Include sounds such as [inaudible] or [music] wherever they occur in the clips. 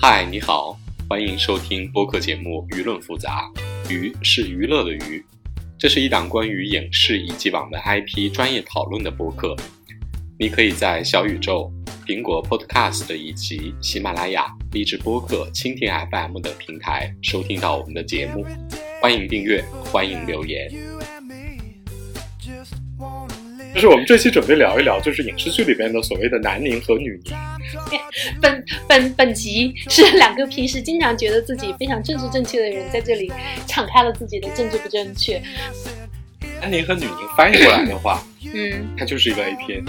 嗨，你好，欢迎收听播客节目《舆论复杂》，娱是娱乐的娱，这是一档关于影视以及网文 IP 专业讨论的播客。你可以在小宇宙、苹果 Podcast 以及喜马拉雅、荔枝播客、蜻蜓 FM 等平台收听到我们的节目。欢迎订阅，欢迎留言。就是我们这期准备聊一聊，就是影视剧里边的所谓的男宁和女宁。[laughs] 本本本集是两个平时经常觉得自己非常政治正确的人在这里敞开了自己的政治不正确。男宁和女宁翻译过来的话，嗯，它就是一个 A 片。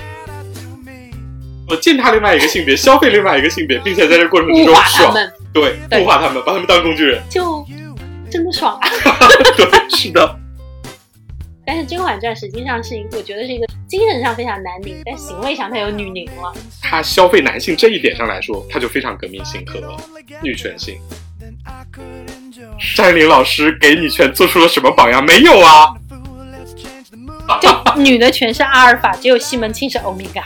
我践踏另外一个性别，消费另外一个性别，并且在这过程之中爽，对物化他们，把他们当工具人。就真的爽啊！[laughs] [laughs] 对，是的，但是《甄嬛传》实际上是一个，我觉得是一个精神上非常男凝，但行为上它有女凝了。他消费男性这一点上来说，他就非常革命性和女权性。张爱玲老师给女权做出了什么榜样？没有啊！就女的全是阿尔法，只有西门庆是欧米伽。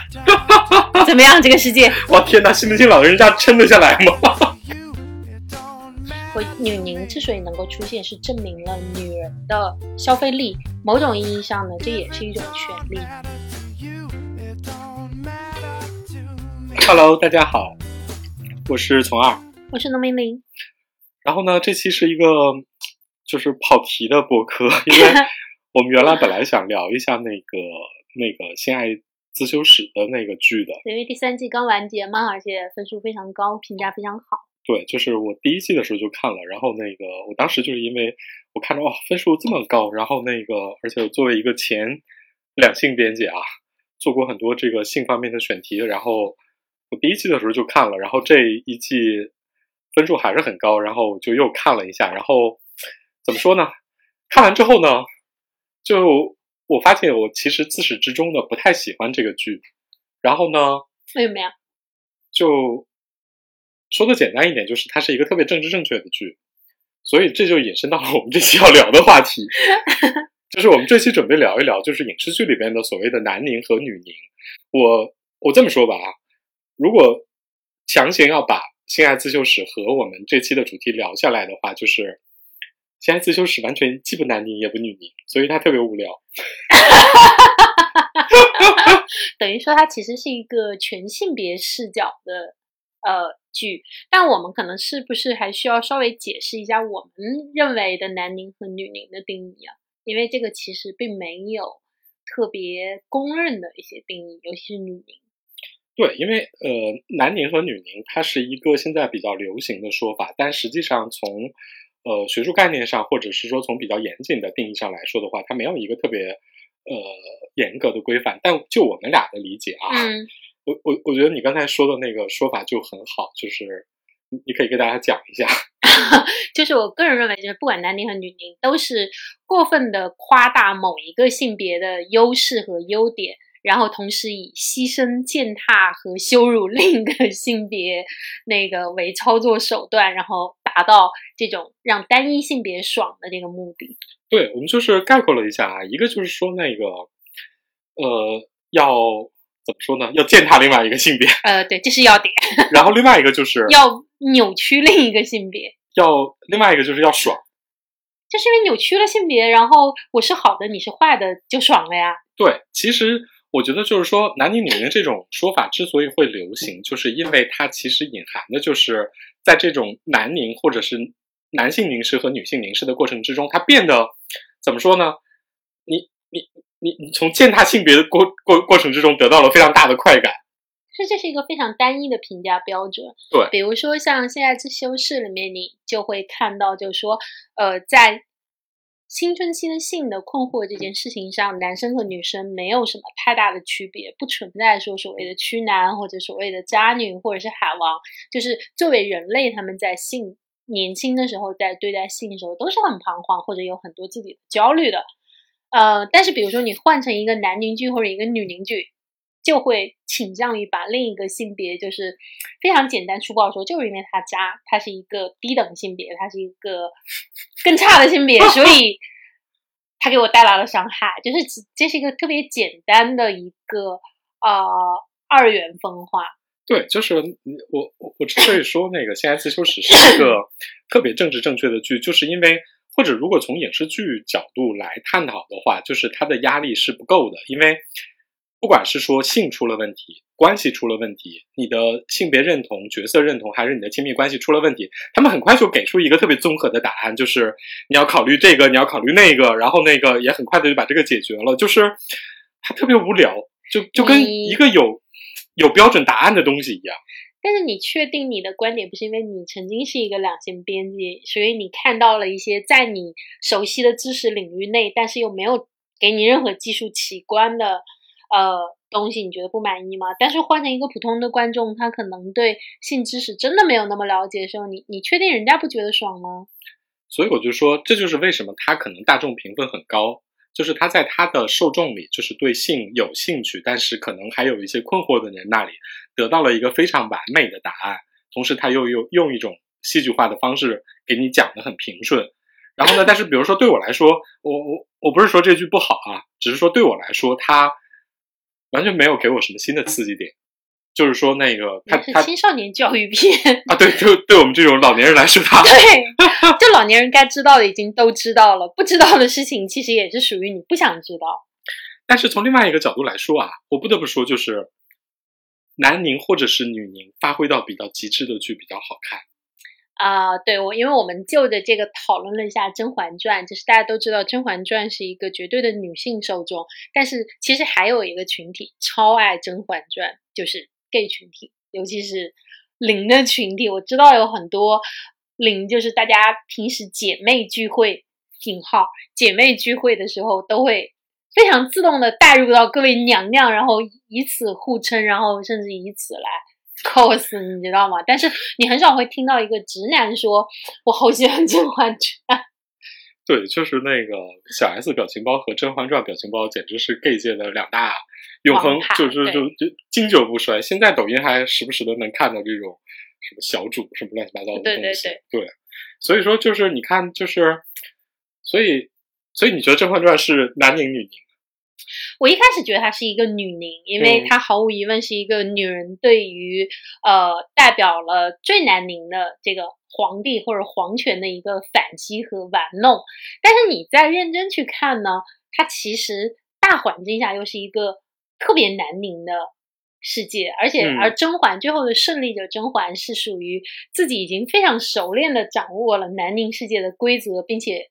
[laughs] 怎么样？这个世界，哇天哪，西门庆老人家撑得下来吗？我女宁之所以能够出现，是证明了女人的消费力。某种意义上呢，这也是一种权利。Hello，大家好，我是从二。我是农民林，然后呢，这期是一个就是跑题的播客，因为我们原来本来想聊一下那个那个《性爱自修室》的那个剧的，因为第三季刚完结嘛，而且分数非常高，评价非常好。对，就是我第一季的时候就看了，然后那个我当时就是因为我看着哇分数这么高，然后那个而且作为一个前两性编辑啊，做过很多这个性方面的选题，然后我第一季的时候就看了，然后这一季分数还是很高，然后我就又看了一下，然后怎么说呢？看完之后呢，就我发现我其实自始至终的不太喜欢这个剧，然后呢，为什么呀？就说的简单一点，就是它是一个特别政治正确的剧，所以这就引申到了我们这期要聊的话题，[laughs] 就是我们这期准备聊一聊，就是影视剧里边的所谓的男凝和女凝。我我这么说吧啊，如果强行要把《性爱自修室》和我们这期的主题聊下来的话，就是《性爱自修室》完全既不男凝也不女凝，所以它特别无聊。[laughs] [laughs] 等于说它其实是一个全性别视角的呃剧，但我们可能是不是还需要稍微解释一下我们认为的男宁和女宁的定义啊？因为这个其实并没有特别公认的一些定义，尤其是女宁。对，因为呃，男宁和女宁它是一个现在比较流行的说法，但实际上从呃学术概念上，或者是说从比较严谨的定义上来说的话，它没有一个特别呃严格的规范。但就我们俩的理解啊，嗯，我我我觉得你刚才说的那个说法就很好，就是你你可以给大家讲一下。[laughs] 就是我个人认为，就是不管男宁和女宁，都是过分的夸大某一个性别的优势和优点，然后同时以牺牲、践踏和羞辱另一个 [laughs] 性别那个为操作手段，然后达到这种让单一性别爽的这个目的。对，我们就是概括了一下啊，一个就是说那个呃要怎么说呢？要践踏另外一个性别，呃，对，这是要点，然后另外一个就是要扭曲另一个性别。要另外一个就是要爽。就是因为扭曲了性别，然后我是好的，你是坏的，就爽了呀。对，其实我觉得就是说，男女女人这种说法之所以会流行，就是因为它其实隐含的就是在这种男凝或者是男性凝视和女性凝视的过程之中，它变得怎么说呢？你你你你从践踏性别的过过过程之中得到了非常大的快感。所以这是一个非常单一的评价标准。对比如说像《现在自修室》里面，你就会看到，就是说，呃，在青春期的性的困惑这件事情上，男生和女生没有什么太大的区别，不存在说所谓的区男或者所谓的渣女或者是海王，就是作为人类，他们在性年轻的时候在对待性的时候都是很彷徨或者有很多自己的焦虑的。呃，但是比如说你换成一个男邻居或者一个女邻居，就会倾向于把另一个性别，就是非常简单粗暴地说，就是因为他渣，他是一个低等性别，他是一个更差的性别，所 [laughs] 以他给我带来了伤害。就是这是一个特别简单的一个呃二元分化。对，就是我我我之所以说那个《性爱自修室》是一个 [laughs] 特别政治正确的剧，就是因为或者如果从影视剧角度来探讨的话，就是他的压力是不够的，因为不管是说性出了问题，关系出了问题，你的性别认同、角色认同，还是你的亲密关系出了问题，他们很快就给出一个特别综合的答案，就是你要考虑这个，你要考虑那个，然后那个也很快的就把这个解决了，就是他特别无聊，就就跟一个有有标准答案的东西一样。但是你确定你的观点不是因为你曾经是一个两性编辑，所以你看到了一些在你熟悉的知识领域内，但是又没有给你任何技术奇观的呃东西，你觉得不满意吗？但是换成一个普通的观众，他可能对性知识真的没有那么了解的时候，你你确定人家不觉得爽吗？所以我就说，这就是为什么他可能大众评分很高，就是他在他的受众里，就是对性有兴趣，但是可能还有一些困惑的人那里，得到了一个非常完美的答案，同时他又又用一种戏剧化的方式给你讲的很平顺。然后呢，但是比如说对我来说，我我我不是说这句不好啊，只是说对我来说，他完全没有给我什么新的刺激点。就是说，那个他是他青少年教育片，啊，对，就对我们这种老年人来说，他 [laughs] 对，就老年人该知道的已经都知道了，不知道的事情其实也是属于你不想知道。但是从另外一个角度来说啊，我不得不说，就是男凝或者是女凝发挥到比较极致的剧比较好看。啊、对我，因为我们就着这个讨论了一下《甄嬛传》，就是大家都知道《甄嬛传》是一个绝对的女性受众，但是其实还有一个群体超爱《甄嬛传》，就是 gay 群体，尤其是零的群体。我知道有很多零，就是大家平时姐妹聚会（引号）姐妹聚会的时候，都会非常自动的带入到各位娘娘，然后以此互称，然后甚至以此来 [laughs] cos，你知道吗？但是你很少会听到一个直男说“我好喜欢《甄嬛传》[laughs] 对，就是那个小 S 表情包和《甄嬛传》表情包，简直是 gay 界的两大永恒，就是就就经久不衰。现在抖音还时不时的能看到这种什么小主什么乱七八糟的对对东西。对所以说就是你看，就是所以所以你觉得《甄嬛传》是男宁女宁？”。我一开始觉得她是一个女宁，因为嗯她毫无疑问是一个女人对于呃代表了最难宁的这个皇帝或者皇权的一个反击和玩弄。但是你再认真去看呢，它其实大环境下又是一个特别难宁的世界，而且嗯而甄嬛最后的胜利者甄嬛是属于自己已经非常熟练的掌握了南宁世界的规则，并且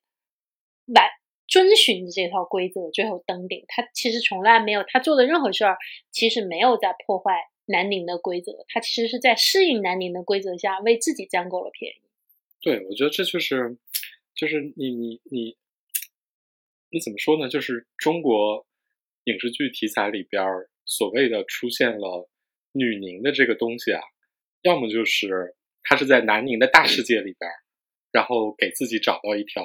完遵循这套规则，最后登顶。他其实从来没有他做的任何事儿，其实没有在破坏南宁的规则，他其实是在适应南宁的规则下为自己占够了便宜。对，我觉得这就是就是你你你你怎么说呢？就是中国影视剧题材里边所谓的出现了女宁的这个东西啊，要么就是她是在南宁的大世界里边，然后给自己找到一条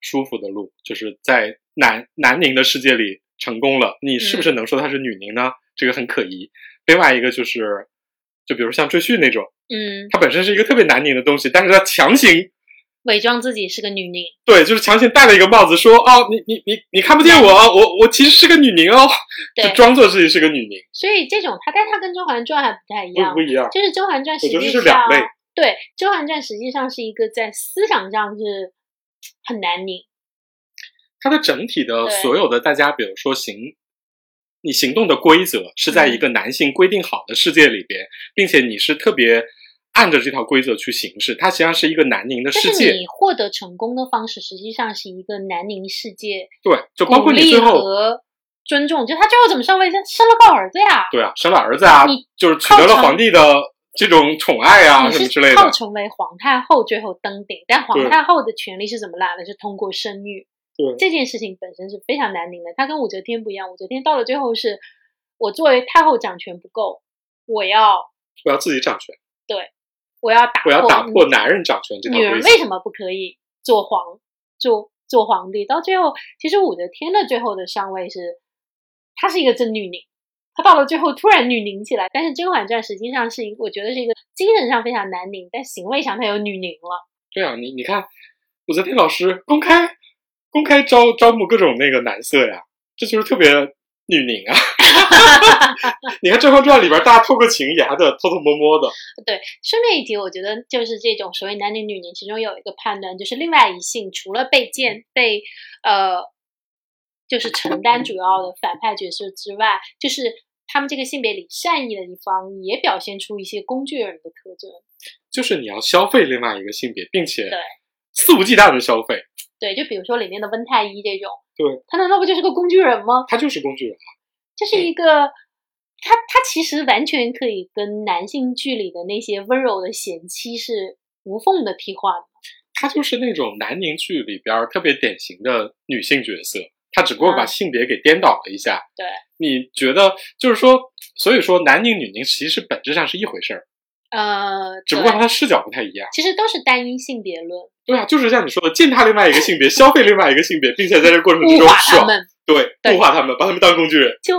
舒服的路，就是在南南宁的世界里成功了。你是不是能说她是女凝呢？这个很可疑。另外一个就是，就比如像赘婿那种，嗯，他本身是一个特别南宁的东西，但是他强行伪装自己是个女宁，对，就是强行戴了一个帽子，说哦，你你你你看不见我哦，我我其实是个女凝哦，就，装作自己是个女凝，所以这种他，但他跟《甄嬛传》还不太一样不不，一样。就是《甄嬛传》实我觉得际是两类上，对，《甄嬛传》实际上是一个在思想上是很难拧，它的整体的所有的大家，比如说行，你行动的规则是在一嗯个男性规定好的世界里边，并且你是特别按着这条规则去行事，它实际上是一个南宁的世界。你获得成功的方式，实际上是一个南宁世界对，就包括你最后和尊重，就他最后怎么上位，他生了个儿子呀，对啊，生了儿子啊你，就是取得了皇帝的这种宠爱啊什么之类的。靠成为皇太后最后登顶，但皇太后的权利是怎么来的？是通过生育。对这件事情本身是非常难拧的，它跟武则天不一样。武则天到了最后是，我作为太后掌权不够，我要我要自己掌权，对我要打我要打破男人掌权这个女人。为什么不可以做皇做做皇帝？到最后，其实武则天的最后的上位是，她是一个真女宁，她到了最后突然女凝起来。但是《甄嬛传》实际上是一个，我觉得是一个精神上非常男凝，但行为上它有女凝了。对啊，你你看，武则天老师公开公开招招募各种那个男色呀，这就是特别女凝啊。[laughs] 你看《甄嬛传》里边，大家偷个情也还得偷偷摸摸的。对，顺便一提，我觉得就是这种所谓男女女凝，其中有一个判断，就是另外一性除了被见被呃，就是承担主要的反派角色之外，就是他们这个性别里善意的一方也表现出一些工具人的特征。就是你要消费另外一个性别，并且对肆无忌惮的消费，对，就比如说里面的温太医这种，对他难道不就是个工具人吗？他就是工具人啊。就是一个，他他其实完全可以跟男性剧里的那些温柔的贤妻是无缝的替换的。他就是那种南宁剧里边特别典型的女性角色，他只不过把嗯性别给颠倒了一下。对，你觉得就是说，所以说男凝女凝其实本质上是一回事儿，呃，只不过他的视角不太一样。其实都是单一性别论，对啊，就是像你说的，践踏另外一个性别，消费另外一个性别，并且在这过程之中爽，对，对物化他们，把他们当工具人。就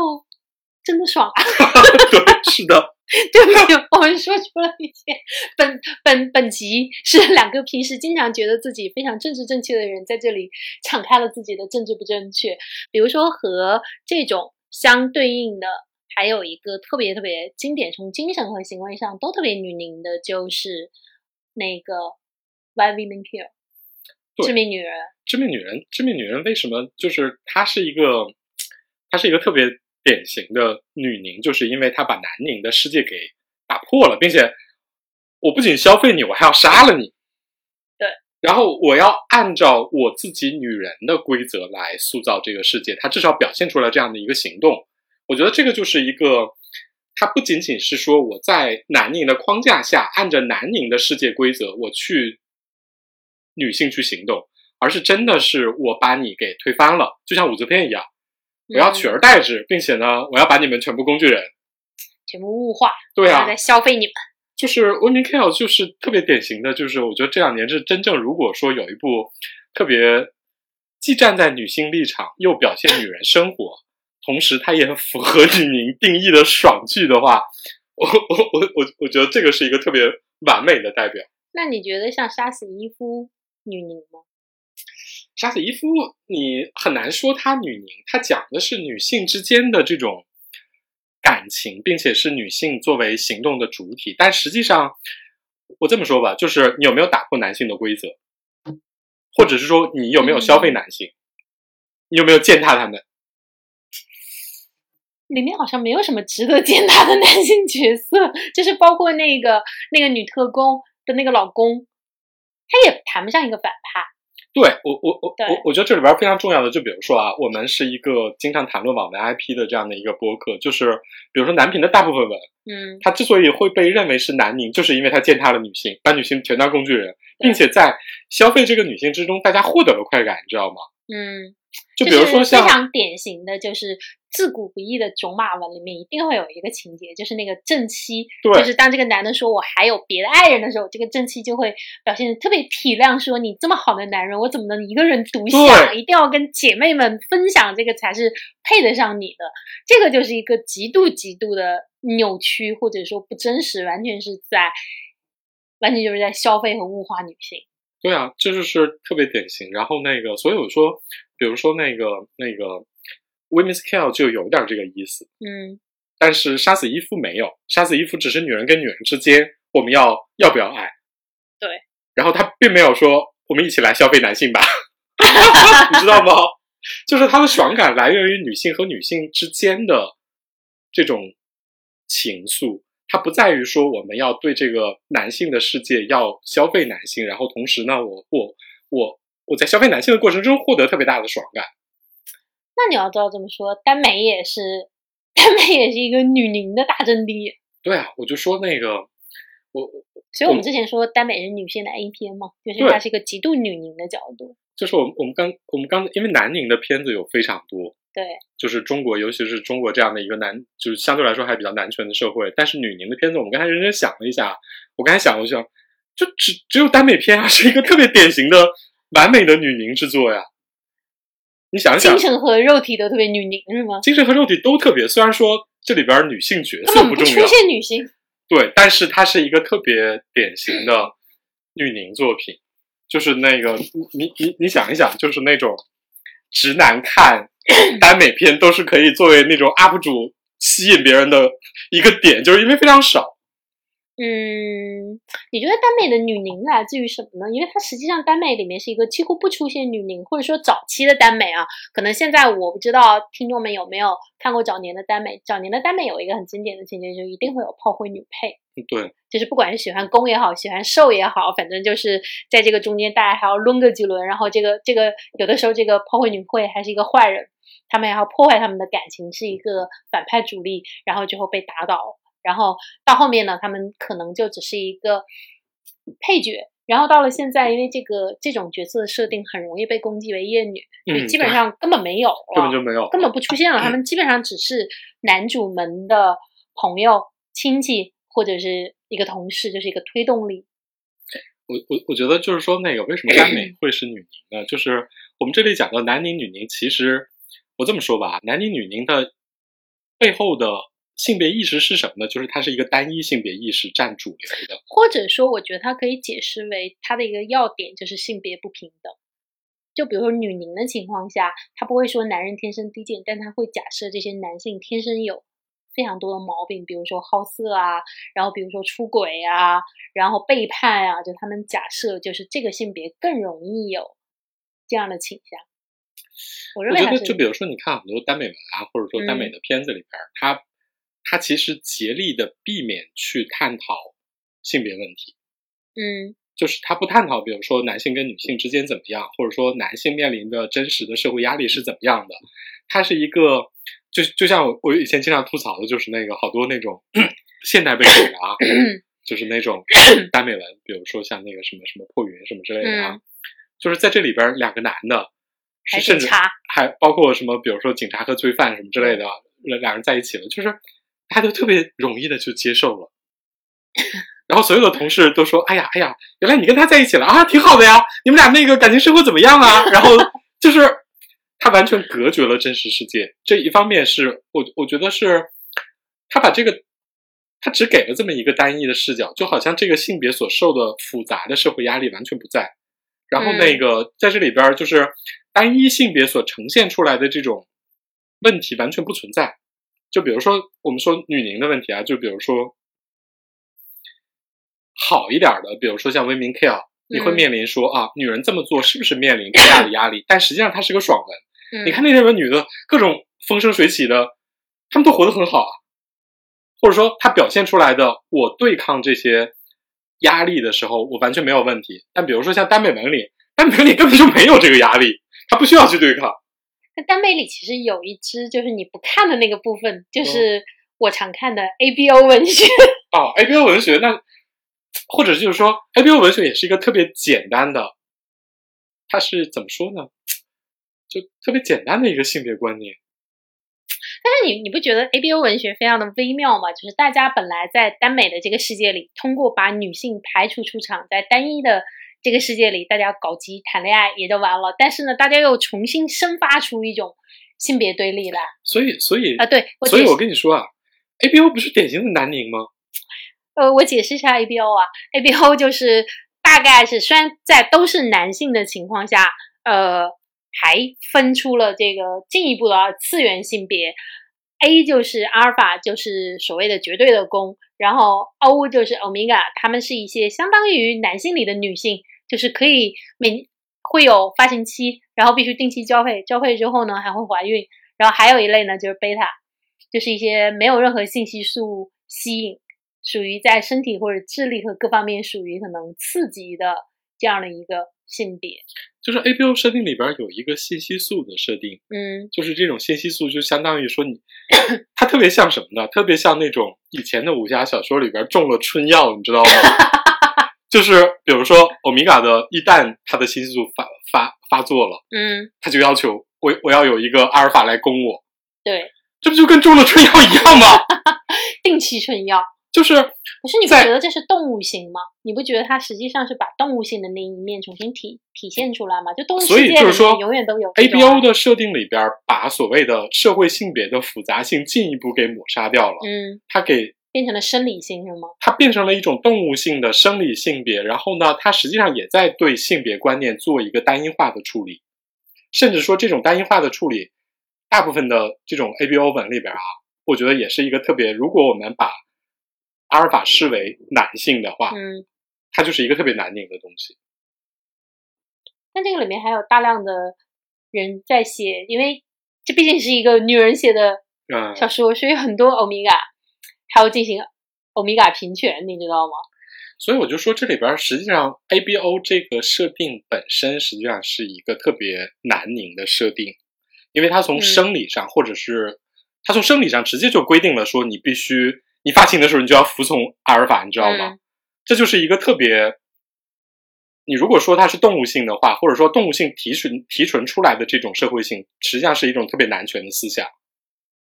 真的爽啊！[laughs] 对，是的，[laughs] 对不起，我们说出了一些本本本集是两个平时经常觉得自己非常政治正确的人，在这里敞开了自己的政治不正确。比如说和这种相对应的，还有一个特别特别经典，从精神和行为上都特别女凝的，就是那个 Why Women Kill，对致命女人。致命女人，致命女人为什么就是她是一个，她是一个特别典型的女宁，就是因为她把男宁的世界给打破了，并且我不仅消费你，我还要杀了你。对，然后我要按照我自己女人的规则来塑造这个世界，她至少表现出来这样的一个行动。我觉得这个就是一个，它不仅仅是说我在男宁的框架下，按着男宁的世界规则我去女性去行动，而是真的是我把你给推翻了，就像武则天一样，我要取而嗯代之，并且呢，我要把你们全部工具人。全部物化，对啊然后，再消费你们。就是 Women Kill 就是特别典型的，就是我觉得这两年是真正如果说有一部特别既站在女性立场，又表现女人生活，同时它也符合女凝定义的爽剧的话，我我我我我觉得这个是一个特别完美的代表。那你觉得像杀死伊夫女凝吗？杀死伊夫，你很难说她女凝，她讲的是女性之间的这种感情，并且是女性作为行动的主体。但实际上，我这么说吧，就是你有没有打破男性的规则，或者是说你有没有消费男性，你有没有践踏他们？里面好像没有什么值得践踏的男性角色，就是包括那个那个女特工的那个老公，他也谈不上一个反派。对我，我我我我觉得这里边非常重要的，就比如说啊，我们是一个经常谈论网文 IP 的这样的一个播客，就是比如说男频的大部分文，嗯，它之所以会被认为是男凝，就是因为它践踏了女性，把女性全当工具人，并且在消费这个女性之中，大家获得了快感，你知道吗？嗯，就比如说非常典型的，就是自古不易的种马文里面一定会有一个情节，就是那个正妻，对就是当这个男的说我还有别的爱人的时候，这个正妻就会表现的特别体谅，说你这么好的男人，我怎么能一个人独享？一定要跟姐妹们分享，这个才是配得上你的。这个就是一个极度极度的扭曲，或者说不真实，完全是在，完全就是在消费和物化女性。对啊，这就是特别典型。然后那个，所以我说，比如说那个那个，women's care 就有点这个意思，嗯，但是杀死伊夫没有，杀死伊夫只是女人跟女人之间我们要要不要爱，对，然后他并没有说我们一起来消费男性吧，[laughs] 你知道吗？就是他的爽感来源于女性和女性之间的这种情愫，它不在于说我们要对这个男性的世界要消费男性，然后同时呢，我我我我在消费男性的过程中获得特别大的爽感。那你要知道这么说，耽美也是，耽美也是一个女凝的大阵地。对啊，我就说那个我所以我们之前说耽美是女性的 A 片嘛，就是它是一个极度女凝的角度。就是我们我们刚我们刚因为南宁的片子有非常多，对，就是中国，尤其是中国这样的一个男，就是相对来说还比较男权的社会。但是女宁的片子，我们刚才认真想了一下，我刚才想了一下，就只只有耽美片啊，[laughs] 是一个特别典型的完美的女宁之作呀。你想一想精，神和肉体都特别女宁是吗？精神和肉体都特别，虽然说这里边女性角色不重要，现女性。对，但是它是一个特别典型的女宁作品，就是那个你你你想一想，就是那种直男看耽美片都是可以作为那种 UP 主吸引别人的一个点，就是因为非常少。嗯，你觉得耽美的女凝来自于什么呢？因为它实际上耽美里面是一个几乎不出现女凝，或者说早期的耽美啊，可能现在我不知道听众们有没有看过早年的耽美。早年的耽美有一个很经典的情节，就一定会有炮灰女配。对，就是不管是喜欢攻也好，喜欢受也好，反正就是在这个中间，大家还要抡个几轮，然后这个这个有的时候这个炮灰女会还是一个坏人，他们还要破坏他们的感情，是一个反派主力，然后最后被打倒。然后到后面呢，他们可能就只是一个配角。然后到了现在，因为这个这种角色的设定很容易被攻击为厌女，就基本上根本没有，根本就没有，根本不出现了。他们基本上只是男主们的朋友、亲戚或者是一个同事，就是一个推动力。我我我觉得就是说，那个为什么甘美会是女凝呢？就是我们这里讲的男凝女凝，其实我这么说吧，男凝女凝的背后的。性别意识是什么呢？就是它是一个单一性别意识占主流的，或者说，我觉得它可以解释为它的一个要点就是性别不平等。就比如说女凝的情况下，他不会说男人天生低贱，但他会假设这些男性天生有非常多的毛病，比如说好色啊，然后比如说出轨啊，然后背叛啊，就他们假设就是这个性别更容易有这样的倾向。我认为，我觉得就比如说你看很多耽美文啊，或者说耽美的片子里边，它。他其实竭力的避免去探讨性别问题，嗯，就是他不探讨，比如说男性跟女性之间怎么样，或者说男性面临的真实的社会压力是怎么样的。他是一个，就就像我我以前经常吐槽的，就是那个好多那种现代背景的啊，就是那种 [coughs] 耽美文，比如说像那个什么什么破云什么之类的啊，就是在这里边两个男的，甚至还包括什么，比如说警察和罪犯什么之类的，两人在一起了，就是。他就特别容易的就接受了，然后所有的同事都说：“哎呀，哎呀，原来你跟他在一起了啊，挺好的呀，你们俩那个感情生活怎么样啊？”然后就是他完全隔绝了真实世界。这一方面是我我觉得是他把这个他只给了这么一个单一的视角，就好像这个性别所受的复杂的社会压力完全不在。然后那个在这里边就是单一性别所呈现出来的这种问题完全不存在。就比如说，我们说女凝的问题啊，就比如说好一点的，比如说像 Women Care，你会面临说啊，女人这么做是不是面临更大的压力？但实际上它是个爽文。你看那些文女的各种风生水起的，她们都活得很好啊。或者说，她表现出来的我对抗这些压力的时候，我完全没有问题。但比如说像耽美文里，耽美文里根本就没有这个压力，她不需要去对抗。那耽美里其实有一支，就是你不看的那个部分，就是我常看的 A B O 文学。哦，A B O 文学，那或者就是说，A B O 文学也是一个特别简单的，它是怎么说呢？就特别简单的一个性别观念。但是你你不觉得 A B O 文学非常的微妙吗？就是大家本来在耽美的这个世界里，通过把女性排除出场，在单一的。这个世界里，大家搞基谈恋爱也就完了，但是呢，大家又重新生发出一种性别对立来。所以，所以啊，对，所以我跟你说啊，A B O 不是典型的男宁吗？[laughs] 呃，我解释一下 A B O 啊，A B O 就是大概是虽然在都是男性的情况下，呃，还分出了这个进一步的次元性别，A 就是阿尔法，就是所谓的绝对的攻，然后 O 就是欧米伽，他们是一些相当于男性里的女性。就是可以每会有发情期，然后必须定期交配，交配之后呢还会怀孕。然后还有一类呢就是贝塔，就是一些没有任何信息素吸引，属于在身体或者智力和各方面属于可能次级的这样的一个性别。就是 A B O 设定里边有一个信息素的设定，嗯，就是这种信息素就相当于说你，它特别像什么呢？特别像那种以前的武侠小说里边中了春药，你知道吗？[laughs] 就是比如说，欧米伽的，一旦它的信息素发发发作了，嗯，他就要求我我要有一个阿尔法来攻我，对，这不就跟中了春药一样吗？定期春药就是，可是你不觉得这是动物性吗？你不觉得它实际上是把动物性的那一面重新体体现出来吗？就动物世界里面永远都有 A B O 的设定里边，把所谓的社会性别的复杂性进一步给抹杀掉了，嗯，它给。变成了生理性是吗？它变成了一种动物性的生理性别，然后呢，它实际上也在对性别观念做一个单一化的处理，甚至说这种单一化的处理，大部分的这种 A B O 文里边啊，我觉得也是一个特别，如果我们把阿尔法视为男性的话，嗯，它就是一个特别难拧的东西。那这个里面还有大量的人在写，因为这毕竟是一个女人写的嗯，小说，所以很多欧米伽还要进行欧米伽平权，你知道吗？所以我就说这里边儿实际上 ABO 这个设定本身实际上是一个特别难拧的设定，因为它从嗯生理上、或者是它从生理上直接就规定了说你必须你发情的时候你就要服从阿尔法，你知道吗？嗯这就是一个特别，你如果说它是动物性的话，或者说动物性提纯提纯出来的这种社会性，实际上是一种特别男权的思想，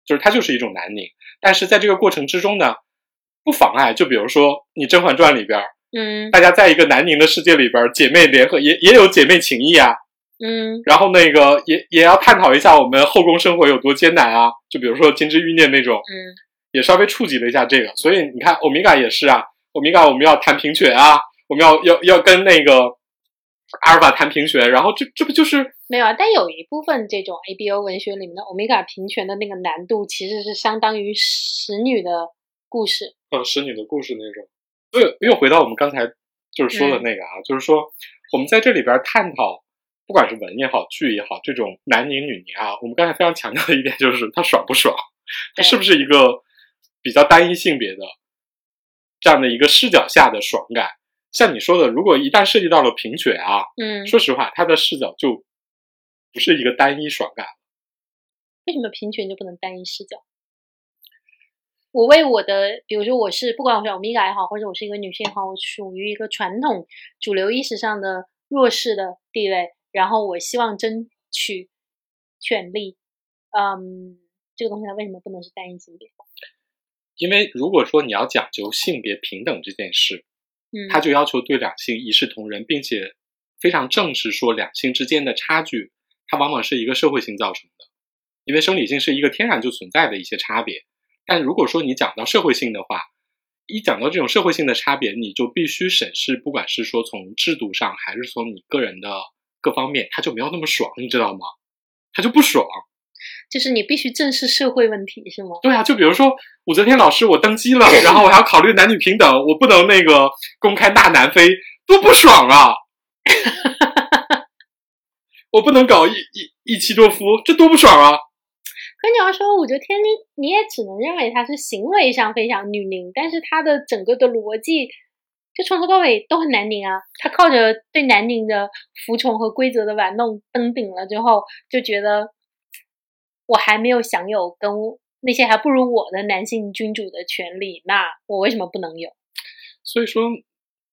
就是它就是一种男凝。但是在这个过程之中呢，不妨碍，就比如说你《甄嬛传》里边儿，嗯大家在一个南宁的世界里边儿，姐妹联合也也有姐妹情谊啊。嗯然后那个也也要探讨一下我们后宫生活有多艰难啊。就比如说金枝欲孽那种，嗯也稍微触及了一下这个。所以你看，欧米伽也是啊，欧米伽我们要谈平权啊，我们要要要跟那个阿尔法谈平权，然后这这不就是没有啊，但有一部分这种 ABO 文学里面的欧米伽平权的那个难度，其实是相当于使女的故事。呃使女的故事那种？又又回到我们刚才就是说的那个啊，就是说我们在这里边探讨。不管是文也好，剧也好，这种男拧女拧啊，我们刚才非常强调的一点就是它爽不爽，它是不是一个比较单一性别的这样的一个视角下的爽感？像你说的，如果一旦涉及到了平权啊，嗯，说实话，它的视角就不是一个单一爽感。为什么平权就不能单一视角？我为我的，比如说我是不管我是欧米伽也好，或者我是一个女性也好，我属于一个传统主流意识上的弱势的地位，然后我希望争取权利。嗯，这个东西它为什么不能是单一性别？因为如果说你要讲究性别平等这件事，嗯，它就要求对两性一视同仁，并且非常正视说两性之间的差距，它往往是一个社会性造成的，因为生理性是一个天然就存在的一些差别。但如果说你讲到社会性的话，一讲到这种社会性的差别，你就必须审视，不管是说从制度上，还是从你个人的各方面，他就没有那么爽，你知道吗？他就不爽。就是你必须正视社会问题，是吗？对啊，就比如说武则天老师，我登基了，然后我还要考虑男女平等，我不能那个公开纳男妃，多不爽啊！[laughs] 我不能搞一一一妻多夫，这多不爽啊！可你要说武则天，你你也只能认为她是行为上非常女凝，但是她的整个的逻辑，就从头到尾都很男凝啊。他靠着对男凝的服从和规则的玩弄登顶了之后，就觉得我还没有享有跟那些还不如我的男性君主的权利，那我为什么不能有？所以说，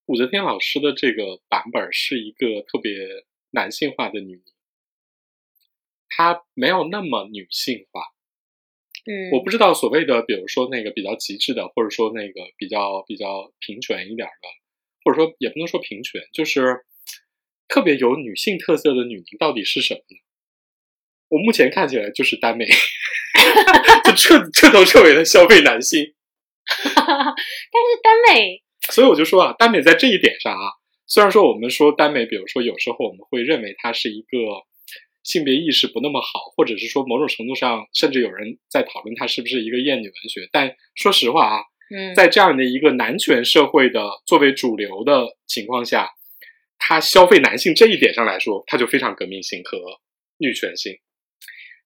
武则天老师的这个版本是一个特别男性化的女，她没有那么女性化。嗯，我不知道所谓的，比如说那个比较极致的，或者说那个比较比较平权一点的，或者说也不能说平权，就是特别有女性特色的女凝到底是什么呢？我目前看起来就是耽美，[laughs] 就彻彻头彻尾的消费男性。[laughs] 但是耽美，所以我就说啊，耽美在这一点上啊，虽然说我们说耽美，比如说有时候我们会认为它是一个性别意识不那么好，或者是说某种程度上，甚至有人在讨论它是不是一个厌女文学。但说实话啊，嗯，在这样的一个男权社会的作为主流的情况下，它消费男性这一点上来说，它就非常革命性和女权性。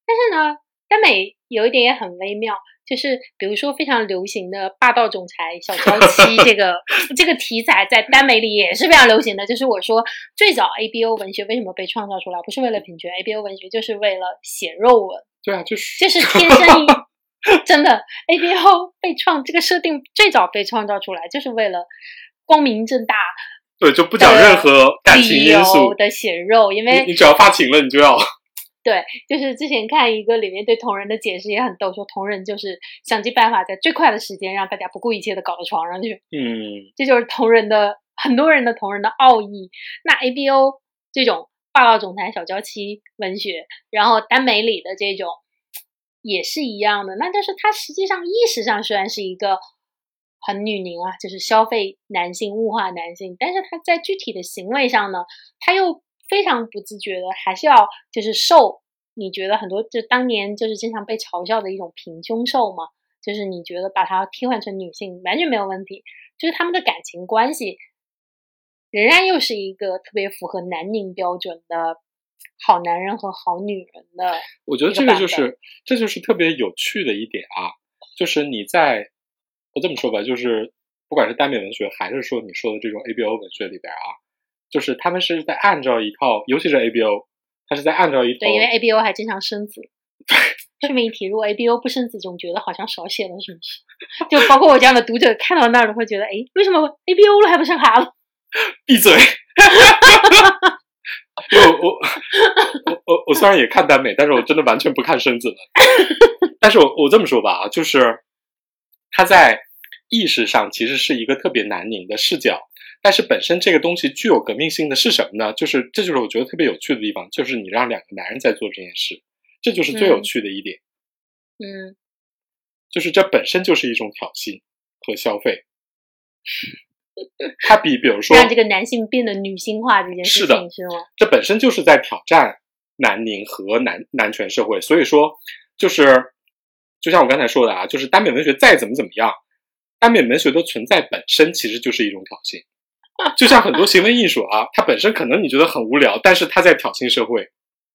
但是呢，耽美有一点也很微妙，就是比如说非常流行的霸道总裁小娇妻这个 [laughs] 这个题材，在耽美里也是非常流行的。就是我说最早 ABO 文学为什么被创造出来，不是为了品权，ABO 文学就是为了写肉文，对啊，就是就是天生一 [laughs] 真的 ABO 被创这个设定最早被创造出来，就是为了光明正大对，就不讲任何感情因素，的写肉，因为你你只要发情了，你就要。对，就是之前看一个里面对同人的解释也很逗，说同人就是想尽办法在最快的时间让大家不顾一切的搞到床上去，嗯，这就是同人的很多人的同人的奥义。那 ABO 这种霸道总裁小娇妻文学，然后耽美里的这种也是一样的，那就是它实际上意识上虽然是一个很女凝啊，就是消费男性、物化男性，但是他在具体的行为上呢，他又非常不自觉的，还是要就是受你觉得很多就当年就是经常被嘲笑的一种平胸瘦嘛，就是你觉得把它替换成女性完全没有问题，就是他们的感情关系仍然又是一个特别符合南宁标准的好男人和好女人的。我觉得这个就是这就是特别有趣的一点啊，就是你在我这么说吧，就是不管是耽美文学还是说你说的这种 ABO 文学里边啊，就是他们是在按照一套，尤其是 ABO，他是在按照一套，对，因为 ABO 还经常生子。[laughs] 顺便一提，如果 ABO 不生子，总觉得好像少写了，是不是？就包括我这样的读者看到那儿都会觉得，哎，为什么 ABO 了还不生孩子？[laughs] 闭嘴！因为我我我我虽然也看耽美，但是我真的完全不看生子的。[laughs] 但是我我这么说吧啊，就是他在意识上其实是一个特别南宁的视角，但是本身这个东西具有革命性的是什么呢？就是这就是我觉得特别有趣的地方，就是你让两个男人在做这件事。这就是最有趣的一点，嗯，就是这本身就是一种挑衅和消费，[laughs] 它比比如说让这个男性变得女性化这件事情是吗？这本身就是在挑战男宁和男男权社会，所以说就是就像我刚才说的啊，就是耽美文学再怎么怎么样，耽美文学的存在本身其实就是一种挑衅，[laughs] 就像很多行为艺术啊，它本身可能你觉得很无聊，但是它在挑衅社会。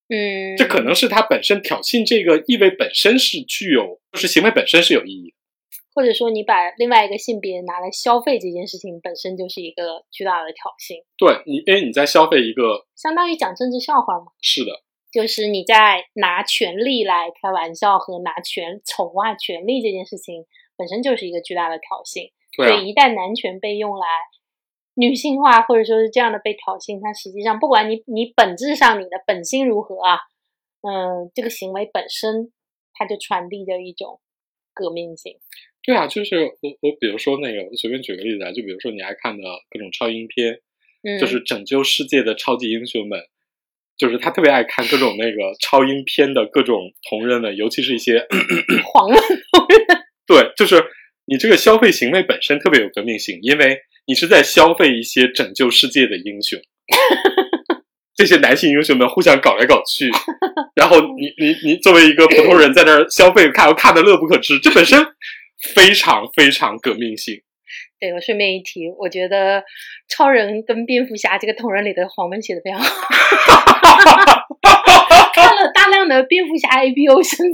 嗯，这可能是它本身挑衅这个意味本身是具有，就是行为本身是有意义，或者说你把另外一个性别拿来消费这件事情本身就是一个巨大的挑衅。对你，因为你在消费一个，相当于讲政治笑话嘛。是的，就是你在拿权力来开玩笑和拿权宠爱权力这件事情本身就是一个巨大的挑衅。对，所以一旦男权被用来。女性化或者说是这样的被挑衅，它实际上不管你你本质上你的本心如何啊，嗯，这个行为本身它就传递着一种革命性。对啊，就是我我比如说那个，我随便举个例子啊，就比如说你爱看的各种超英片，就是拯救世界的超级英雄们，就是他特别爱看各种那个超英片的各种同人们，尤其是一些黄人同人。对，就是你这个消费行为本身特别有革命性，因为。你是在消费一些拯救世界的英雄，[laughs] 这些男性英雄们互相搞来搞去，[laughs] 然后你你你作为一个普通人在那儿消费看，看的乐不可支，这本身非常非常革命性。对我顺便一提，我觉得超人跟蝙蝠侠这个同人里的黄文写的非常好，[laughs] 看了大量的蝙蝠侠 A B O 生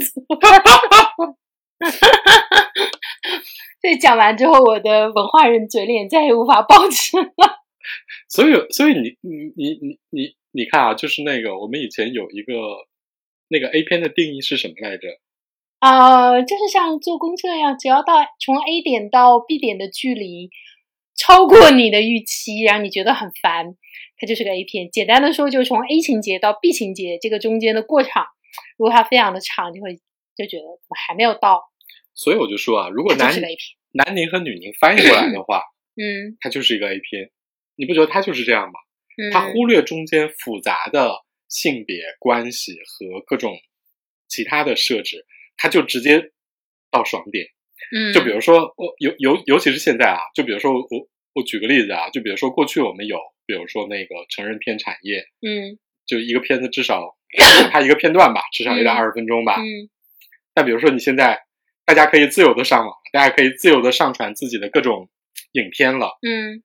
子。这讲完之后，我的文化人嘴脸再也无法保持了。[laughs] 所以，所以你你你你你你看啊，就是那个我们以前有一个那个 A 片的定义是什么来着？啊，就是像坐公车一样，只要到从 A 点到 B 点的距离超过你的预期，让你觉得很烦，它就是个 A 片。简单的说，就是从 A 情节到 B 情节这个中间的过场，如果它非常的长，就会就觉得怎么还没有到。所以我就说啊，如果男男宁和女宁翻译过来的话，嗯，它就是一个 A 片，你不觉得它就是这样吗？嗯，它忽略中间复杂的性别关系和各种其他的设置，它就直接到爽点。嗯，就比如说我尤尤尤其是现在啊，就比如说我我举个例子啊，就比如说过去我们有，比如说那个成人片产业，嗯，就一个片子至少它一个片段吧，至少也得二十分钟吧。嗯，但比如说你现在。大家可以自由的上网，大家可以自由的上传自己的各种影片了。嗯，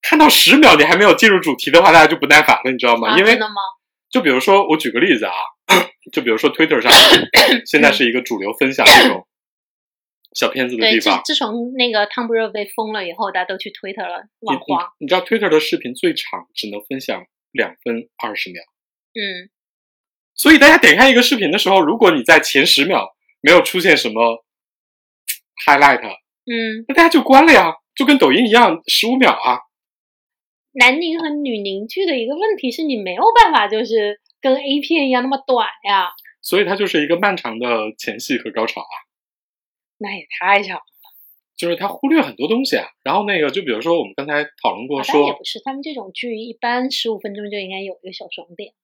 看到十秒你还没有进入主题的话，大家就不耐烦了，你知道吗？因为真的吗？就比如说，我举个例子啊，就比如说 Twitter 上 [coughs] 现在是一个主流分享这种小片子的地方。自自从那个 Tumblr 被封了以后，大家都去 Twitter 了，网黄。你知道 Twitter 的视频最长只能分享两分二十秒。嗯，所以大家点开一个视频的时候，如果你在前十秒。没有出现什么 highlight，嗯，那大家就关了呀，就跟抖音一样，十五秒啊。男凝和女凝剧的一个问题是你没有办法，就是跟 A 片一样那么短呀。所以它就是一个漫长的前戏和高潮啊。那也太长了。就是他忽略很多东西啊。然后那个，就比如说我们刚才讨论过，说也不是，他们这种剧一般十五分钟就应该有一个小爽点。